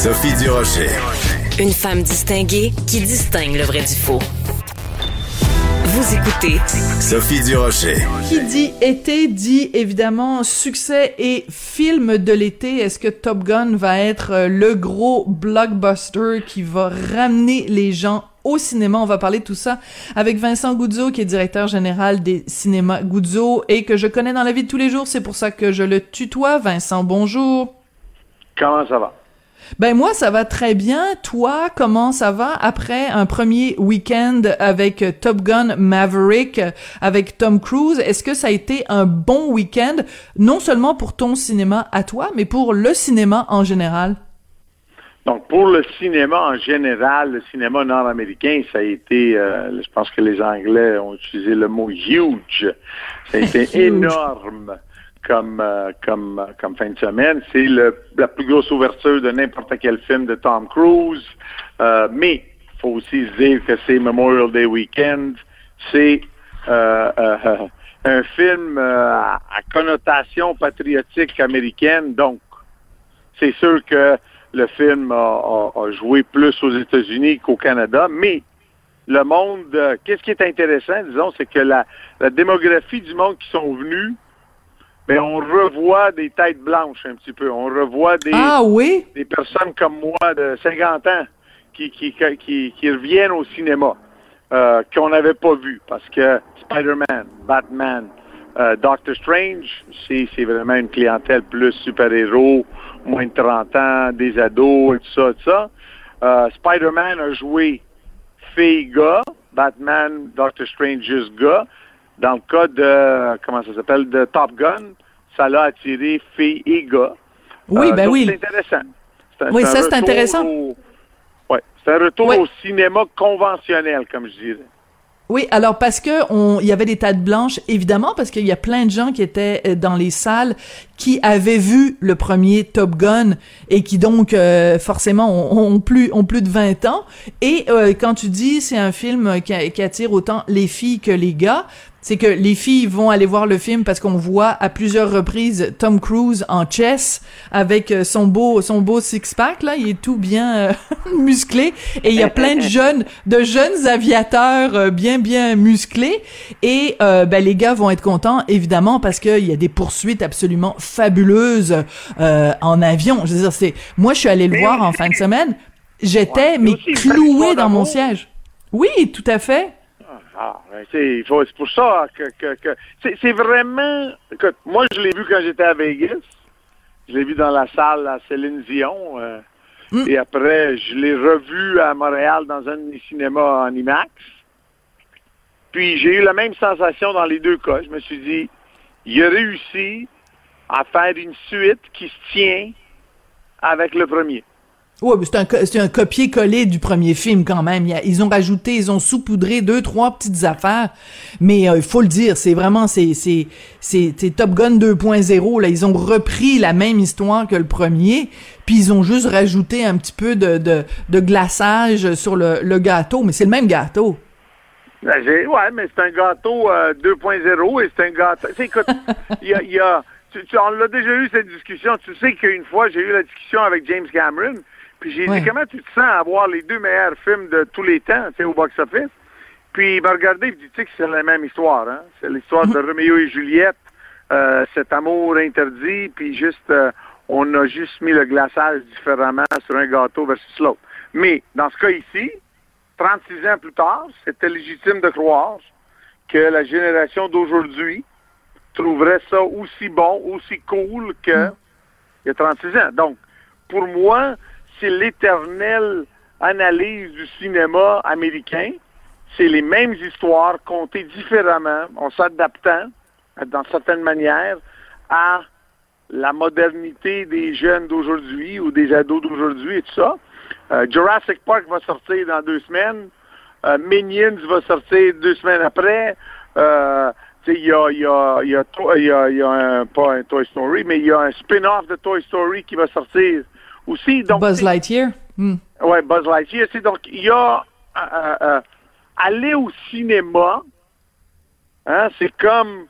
Sophie Durocher. Une femme distinguée qui distingue le vrai du faux. Vous écoutez Sophie Durocher. Qui dit été dit évidemment succès et film de l'été. Est-ce que Top Gun va être euh, le gros blockbuster qui va ramener les gens au cinéma? On va parler de tout ça avec Vincent Goudzo, qui est directeur général des cinémas Goudzo et que je connais dans la vie de tous les jours. C'est pour ça que je le tutoie. Vincent, bonjour. Comment ça va? Ben moi ça va très bien. Toi comment ça va après un premier week-end avec Top Gun Maverick avec Tom Cruise? Est-ce que ça a été un bon week-end non seulement pour ton cinéma à toi, mais pour le cinéma en général? Donc, pour le cinéma en général, le cinéma nord-américain, ça a été, euh, je pense que les Anglais ont utilisé le mot huge. Ça a été énorme comme, euh, comme, comme fin de semaine. C'est la plus grosse ouverture de n'importe quel film de Tom Cruise. Euh, mais il faut aussi se dire que c'est Memorial Day Weekend. C'est un film à connotation patriotique américaine. Donc, c'est sûr que le film a, joué plus aux États-Unis qu'au Canada, mais le monde, euh, qu'est-ce qui est intéressant, disons, c'est que la, démographie du monde qui sont venus, ben, on revoit des têtes blanches un petit peu. On revoit des, ah, oui? des personnes comme moi de 50 ans qui, qui, qui, reviennent au cinéma, euh, qu'on n'avait pas vu, parce que Spider-Man, Batman, euh, Doctor Strange, c'est vraiment une clientèle plus super-héros, moins de 30 ans, des ados et tout ça, tout ça. Euh, Spider-Man a joué fille-gars, Batman, Doctor Strange juste gars. Dans le cas de, comment ça s'appelle, de Top Gun, ça l'a attiré fille et gars. Oui, euh, ben oui. C'est intéressant. oui, ça c'est intéressant. Oui, c'est un retour au cinéma conventionnel, comme je dirais. Oui, alors parce que on, il y avait des tas de blanches, évidemment, parce qu'il y a plein de gens qui étaient euh, dans les salles qui avaient vu le premier Top Gun et qui donc euh, forcément ont, plus ont plus de 20 ans. Et euh, quand tu dis c'est un film qui, qui, attire autant les filles que les gars, c'est que les filles vont aller voir le film parce qu'on voit à plusieurs reprises Tom Cruise en chess avec euh, son beau son beau six pack là, il est tout bien euh, musclé et il y a plein de jeunes de jeunes aviateurs euh, bien bien musclés et ben les gars vont être contents évidemment parce qu'il y a des poursuites absolument fabuleuses en avion. Je veux dire c'est moi je suis allé le voir en fin de semaine, j'étais mais cloué dans mon siège. Oui, tout à fait. Ah, c'est pour ça que, que, c'est vraiment. Écoute, moi, je l'ai vu quand j'étais à Vegas. Je l'ai vu dans la salle à Céline Dion. Euh, mm. Et après, je l'ai revu à Montréal dans un des cinémas en IMAX. Puis j'ai eu la même sensation dans les deux cas. Je me suis dit, il a réussi à faire une suite qui se tient avec le premier. Ouais, c'est un, c'est un copier-coller du premier film quand même. Ils ont rajouté, ils ont saupoudré deux, trois petites affaires. Mais euh, il faut le dire, c'est vraiment, c'est, c'est, c'est, Top Gun 2.0. Là, ils ont repris la même histoire que le premier, puis ils ont juste rajouté un petit peu de, de, de glaçage sur le, le gâteau. Mais c'est le même gâteau. Ben, ouais, mais c'est un gâteau 2.0 euh, et c'est un gâteau. Écoute, il y a, y a tu, on l'a déjà eu cette discussion. Tu sais qu'une fois, j'ai eu la discussion avec James Cameron. Puis j'ai dit, comment tu te sens à voir les deux meilleurs films de tous les temps, tu sais, au box-office? Puis il m'a regardé et dit, tu sais que c'est la même histoire, hein? C'est l'histoire de mhm. Roméo et Juliette, euh, cet amour interdit, puis juste, euh, on a juste mis le glaçage différemment sur un gâteau versus l'autre. Mais dans ce cas ici, 36 ans plus tard, c'était légitime de croire que la génération d'aujourd'hui trouverait ça aussi bon, aussi cool que mhm. il y a 36 ans. Donc, pour moi, c'est l'éternelle analyse du cinéma américain. C'est les mêmes histoires contées différemment, en s'adaptant, dans certaines manières, à la modernité des jeunes d'aujourd'hui ou des ados d'aujourd'hui et tout ça. Euh, Jurassic Park va sortir dans deux semaines. Euh, Minions va sortir deux semaines après. Euh, il y a, y, a, y, a, y a un, pas un Toy Story, mais il y a un spin-off de Toy Story qui va sortir aussi. Donc, Buzz Lightyear? Hmm. Oui, Buzz Lightyear. Donc, il y a euh, euh, euh, aller au cinéma, hein, c'est comme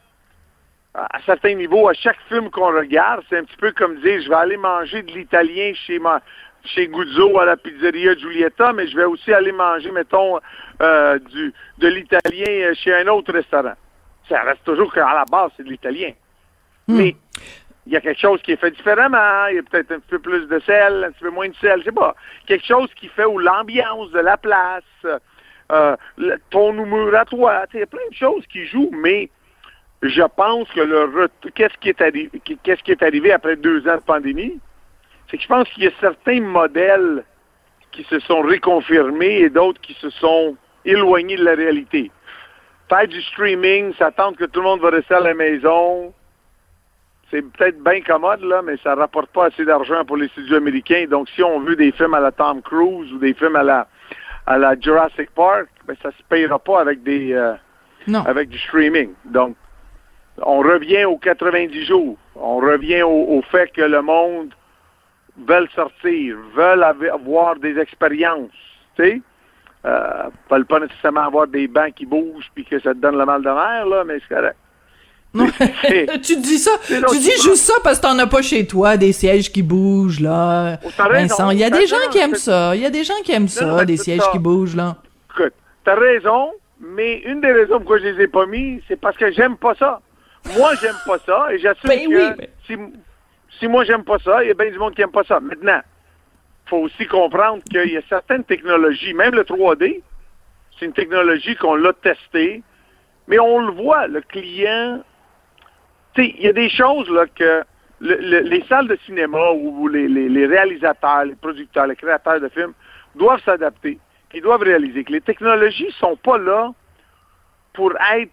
à certains niveaux, à chaque film qu'on regarde, c'est un petit peu comme dire je vais aller manger de l'italien chez ma chez Guzzo à la pizzeria Giulietta, mais je vais aussi aller manger, mettons, euh, du, de l'italien chez un autre restaurant. Ça reste toujours qu'à la base, c'est de l'italien. Mais il y a quelque chose qui est fait différemment. Il y a peut-être un petit peu plus de sel, un petit peu moins de sel, je sais pas. Quelque chose qui fait où l'ambiance de la place, euh, ton humour à toi. Il y a plein de choses qui jouent, mais je pense que le qu'est-ce qui est arrivé qu'est-ce qui est arrivé après deux ans de pandémie, c'est que je pense qu'il y a certains modèles qui se sont réconfirmés et d'autres qui se sont éloignés de la réalité. Faire du streaming, s'attendre que tout le monde va rester à la maison, c'est peut-être bien commode, là, mais ça rapporte pas assez d'argent pour les studios américains. Donc, si on veut des films à la Tom Cruise ou des films à la à la Jurassic Park, ben, ça se payera pas avec des euh, avec du streaming. Donc, on revient aux 90 jours. On revient au, fait que le monde veut sortir, veut avoir des expériences. Tu sais? Euh, veulent pas nécessairement avoir des bancs qui bougent puis que ça te donne le mal de mer, là, mais c'est correct. tu dis ça, tu dis juste ça parce que t'en as pas chez toi des sièges qui bougent là. Vincent, il y a des gens qui aiment ça, il y a des gens qui aiment ça, des sièges qui bougent là. Écoute, t'as raison, mais une des raisons pourquoi je les ai pas mis, c'est parce que j'aime pas ça. Moi, j'aime pas ça et j'assume ben que si, si moi j'aime pas ça, il y a bien du monde qui aime pas ça. Maintenant, faut aussi comprendre qu'il y a certaines technologies, même le 3D, c'est une technologie qu'on l'a testée, mais on le voit, le client il y a des choses là que les salles de cinéma ou les, réalisateurs, les producteurs, les créateurs de films doivent s'adapter. Ils doivent réaliser que les technologies sont pas là pour être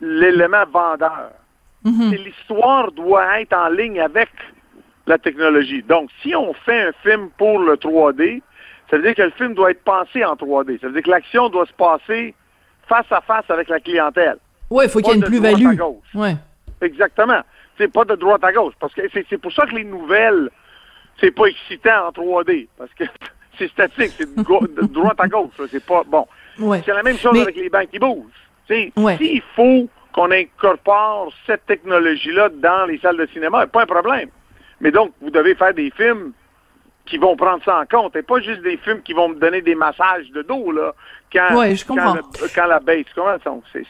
l'élément vendeur. Mm-hmm. L'histoire doit être en ligne avec la technologie. Donc, si on fait un film pour le 3D, ça veut dire que le film doit être pensé en 3D. Ça veut dire que l'action doit se passer face à face avec la clientèle. Oui, il faut qu'il y ait une plus-value. Ouais. Exactement. C'est pas de droite à gauche. Parce que c'est pour ça que les nouvelles, c'est pas excitant en 3D. Parce que c'est statique, c'est de, droite à gauche. C'est pas bon. C'est la même chose avec les banques qui bougent. S'il faut qu'on incorpore cette technologie-là dans les salles de cinéma, pas un problème. Mais donc, vous devez faire des films qui vont prendre ça en compte et pas juste des films qui vont me donner des massages de dos là quand, je quand, quand, la baisse.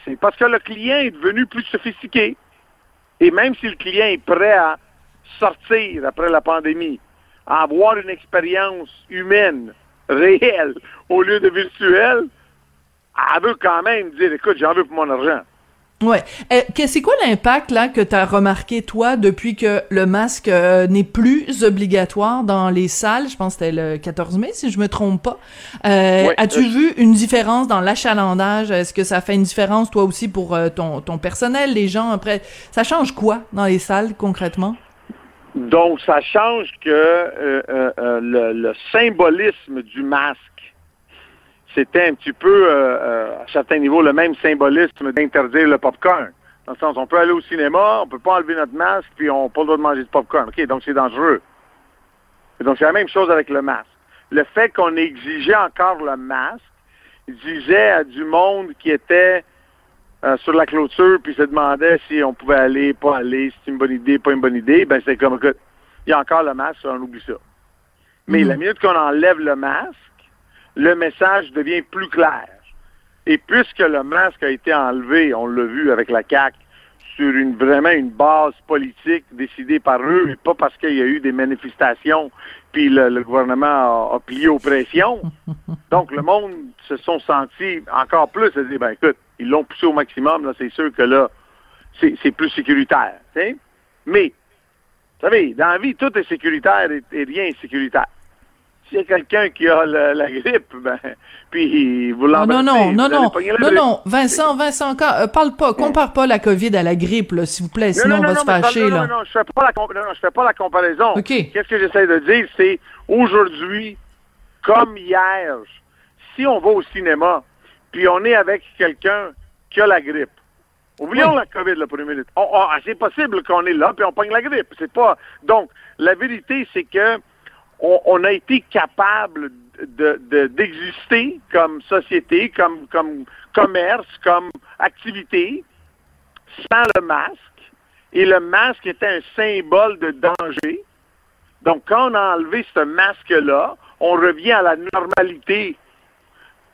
C'est parce que le client est devenu plus sophistiqué. Et même si le client est prêt à sortir après la pandémie, à avoir une expérience humaine, réelle, au lieu de virtuelle, elle veut quand même dire, écoute, j'en veux pour mon argent. Ouais. Euh, c'est quoi l'impact là que tu as remarqué toi depuis que le masque euh, n'est plus obligatoire dans les salles? Je pense que c'était le 14 mai si je me trompe pas. Euh, as-tu vu une différence dans l'achalandage? Est-ce que ça fait une différence toi aussi pour ton, ton personnel, les gens après? Ça change quoi dans les salles concrètement? Donc ça change que le, le symbolisme du masque c'était un petit peu, euh, euh, à certains niveaux, le même symbolisme d'interdire le popcorn. Dans le sens, on peut aller au cinéma, on peut pas enlever notre masque, puis on n'a pas le droit de manger du popcorn. OK, donc c'est dangereux. Et donc c'est la même chose avec le masque. Le fait qu'on exigeait encore le masque disait à du monde qui était euh, sur la clôture, puis se demandait si on pouvait aller, pas aller, si c'est une bonne idée, pas une bonne idée, ben c'est comme, écoute, il y a encore le masque, on oublie ça. Mais mm-hmm. la minute qu'on enlève le masque, le message devient plus clair. Et puisque le masque a été enlevé, on l'a vu avec la CAQ, sur une vraiment une base politique décidée par eux, et pas parce qu'il y a eu des manifestations, puis le, gouvernement a, plié aux pressions. Donc le monde se sont sentis encore plus à dire, ben écoute, ils l'ont poussé au maximum, là, c'est sûr que là, c'est plus sécuritaire. Mais, vous savez, dans la vie, tout est sécuritaire et rien est sécuritaire s'il y a quelqu'un qui a la, grippe, ben, puis vous l'embrassez. Non, non, non, non, non, non, Vincent, Vincent, euh, parle pas, compare pas la COVID à la grippe, s'il vous plaît, sinon on va se fâcher, là. Non, non, je fais pas la, non, je fais pas la comparaison. Qu'est-ce que j'essaie de dire, c'est aujourd'hui, comme hier, si on va au cinéma, puis on est avec quelqu'un qui a la grippe, Oublions la COVID, la première minute. c'est possible qu'on est là, puis on pogne la grippe. C'est pas. Donc, la vérité, c'est que on, a été capable d'exister comme société, comme, comme commerce, comme activité, sans le masque. Et le masque était un symbole de danger. Donc, quand on a enlevé ce masque-là, on revient à la normalité.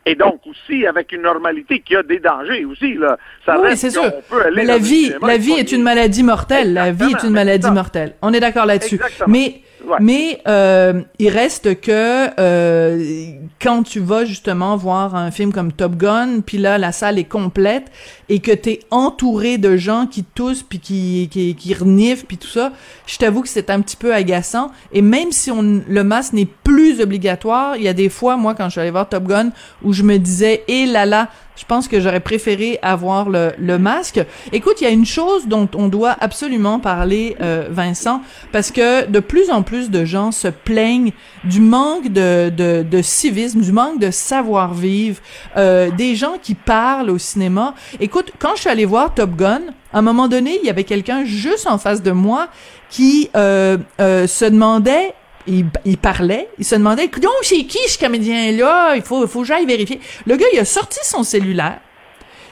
Et donc aussi avec une normalité qui a des dangers aussi là. Ça oui, c'est sûr. Mais la vie, la vie est une maladie mortelle. La vie est une maladie mortelle. On est d'accord là-dessus. Mais mais euh, il reste que euh, quand tu vas justement voir un film comme Top Gun, puis là la salle est complète et que t'es entouré de gens qui toussent puis qui qui, qui reniflent puis tout ça, je t'avoue que c'est un petit peu agaçant. Et même si on le masque n'est plus obligatoire, il y a des fois moi quand je suis allée voir Top Gun où je me disais et eh là là je pense que j'aurais préféré avoir le, le masque. Écoute, il y a une chose dont on doit absolument parler, euh, Vincent, parce que de plus en plus de gens se plaignent du manque de, civisme, du manque de savoir-vivre, euh, des gens qui parlent au cinéma. Écoute, quand je suis allée voir Top Gun, à un moment donné, il y avait quelqu'un juste en face de moi qui euh, se demandait il, parlait, il se demandait, donc c'est qui ce comédien-là? Il faut, faut que j'aille vérifier. Le gars, il a sorti son cellulaire,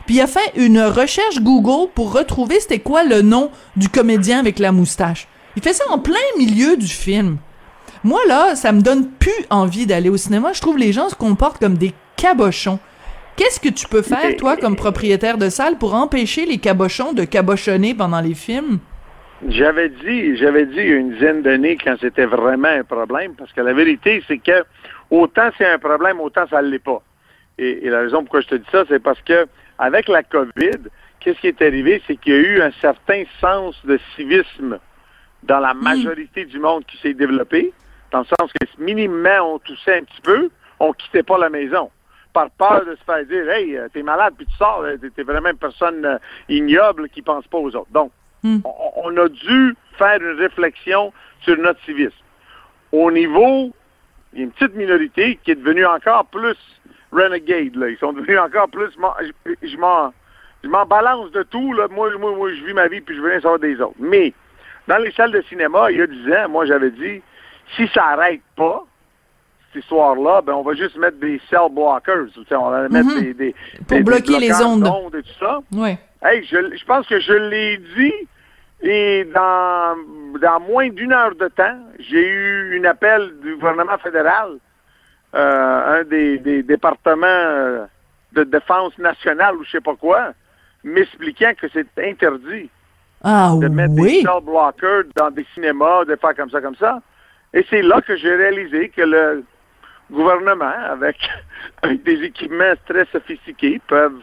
puis il a fait une recherche Google pour retrouver c'était quoi le nom du comédien avec la moustache. Il fait ça en plein milieu du film. Moi, là, ça me donne plus envie d'aller au cinéma. Je trouve les gens se comportent comme des cabochons. Qu'est-ce que tu peux faire, toi, comme propriétaire de salle, pour empêcher les cabochons de cabochonner pendant les films? J'avais dit, j'avais dit il y a une dizaine d'années quand c'était vraiment un problème, parce que la vérité, c'est que autant c'est un problème, autant ça ne l'est pas. Et, la raison pourquoi je te dis ça, c'est parce que avec la COVID, qu'est-ce qui est arrivé, c'est qu'il y a eu un certain sens de civisme dans la hmm. majorité du monde qui s'est développé, dans le sens que minimement on toussait un petit peu, on quittait pas la maison par peur de se faire dire Hey, t'es malade puis tu sors, t'es vraiment une personne euh, ignoble qui pense pas aux autres. Donc, Hmm. On, a dû faire une réflexion sur notre civisme. Au niveau, il y a une petite minorité qui est devenue encore plus renegade. Là. Ils sont devenus encore plus... Je, m'en balance de tout. Là. Moi, moi, je vis ma vie puis je veux rien savoir des autres. Mais dans les salles de cinéma, il y a 10 ans, moi, j'avais dit, si ça n'arrête pas, cette histoire-là, ben, on va juste mettre des cell blockers. On va mettre mhm. des, des, Pour bloquer les ondes. et tout ça. Oui. Hey, je, je pense que je l'ai dit et dans, dans moins d'une heure de temps, j'ai eu un appel du gouvernement fédéral, euh, un des, départements euh, de défense nationale ou je sais pas quoi, m'expliquant que c'est interdit ah, de mettre des cell blockers dans des cinémas, de faire comme ça, comme ça. Et c'est là que j'ai réalisé que le gouvernement, avec, des équipements très sophistiqués, peuvent,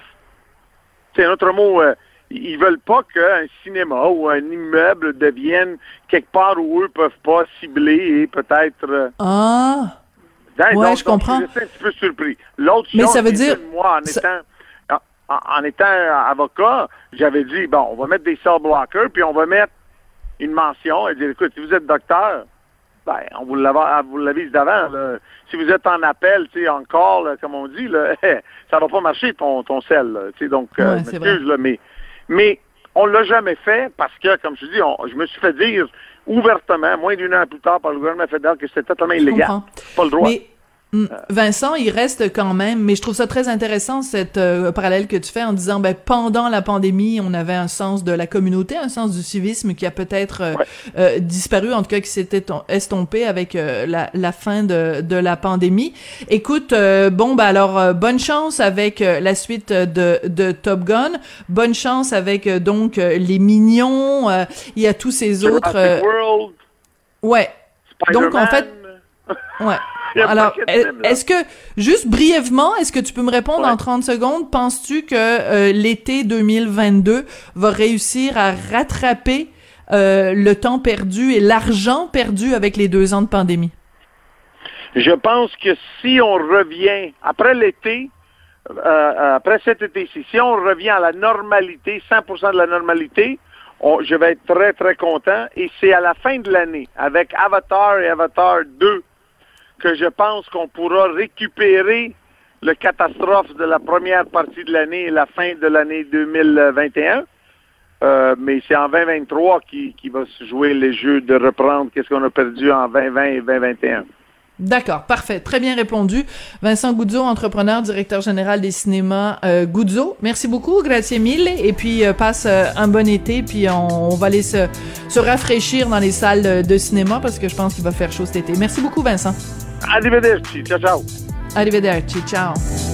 c'est un autre mot, euh, ils veulent pas qu'un cinéma ou un immeuble devienne quelque part où eux peuvent pas cibler et peut-être. Euh, ah. ouais, je comprends. Je suis un petit peu surpris. L'autre chose, ça veut dire moi, en étant en, étant avocat, j'avais dit bon, on va mettre des cell blockers puis on va mettre une mention et dire écoute, si vous êtes docteur, ben, on vous l'avise d'avant. Si vous êtes en appel, tu sais, encore, comme on dit, là, ça va pas marcher ton, ton sel. donc, euh, excuse, là, mais mais on l'a jamais fait parce que, comme je dis, je me suis fait dire ouvertement, moins d'une heure plus tard, par le gouvernement fédéral que c'était totalement illégal. Pas le droit. Vincent, il reste quand même, mais je trouve ça très intéressant cette euh, parallèle que tu fais en disant, ben pendant la pandémie, on avait un sens de la communauté, un sens du civisme qui a peut-être euh, euh, disparu, en tout cas qui s'était estompé avec la, la, fin de, de la pandémie. Écoute, bon ben alors bonne chance avec la suite de, de Top Gun, bonne chance avec donc les Mignons, il y a tous ces autres. ouais. Donc en fait, ouais. Alors, est-ce que, juste brièvement, est-ce que tu peux me répondre en 30 secondes, penses-tu que euh, l'été 2022 va réussir à rattraper euh, le temps perdu et l'argent perdu avec les deux ans de pandémie? Je pense que si on revient après l'été, euh, après cet été-ci, si on revient à la normalité, 100% de la normalité, je vais être très, très content. Et c'est à la fin de l'année, avec Avatar et Avatar 2, que je pense qu'on pourra récupérer le catastrophe de la première partie de l'année et la fin de l'année 2021. Euh, mais c'est en 2023 qui, qui va se jouer les jeux de reprendre qu'est-ce qu'on a perdu en 2020 et 2021. D'accord, parfait, très bien répondu. Vincent Guzzo, entrepreneur, directeur général des cinémas euh, Guzzo. Merci beaucoup, grazie mille, et puis euh, passe euh, un bon été, puis on, va aller se, se, rafraîchir dans les salles de cinéma parce que je pense qu'il va faire chaud cet été. Merci beaucoup, Vincent. Arrivederci, ciao ciao. Arrivederci, ciao.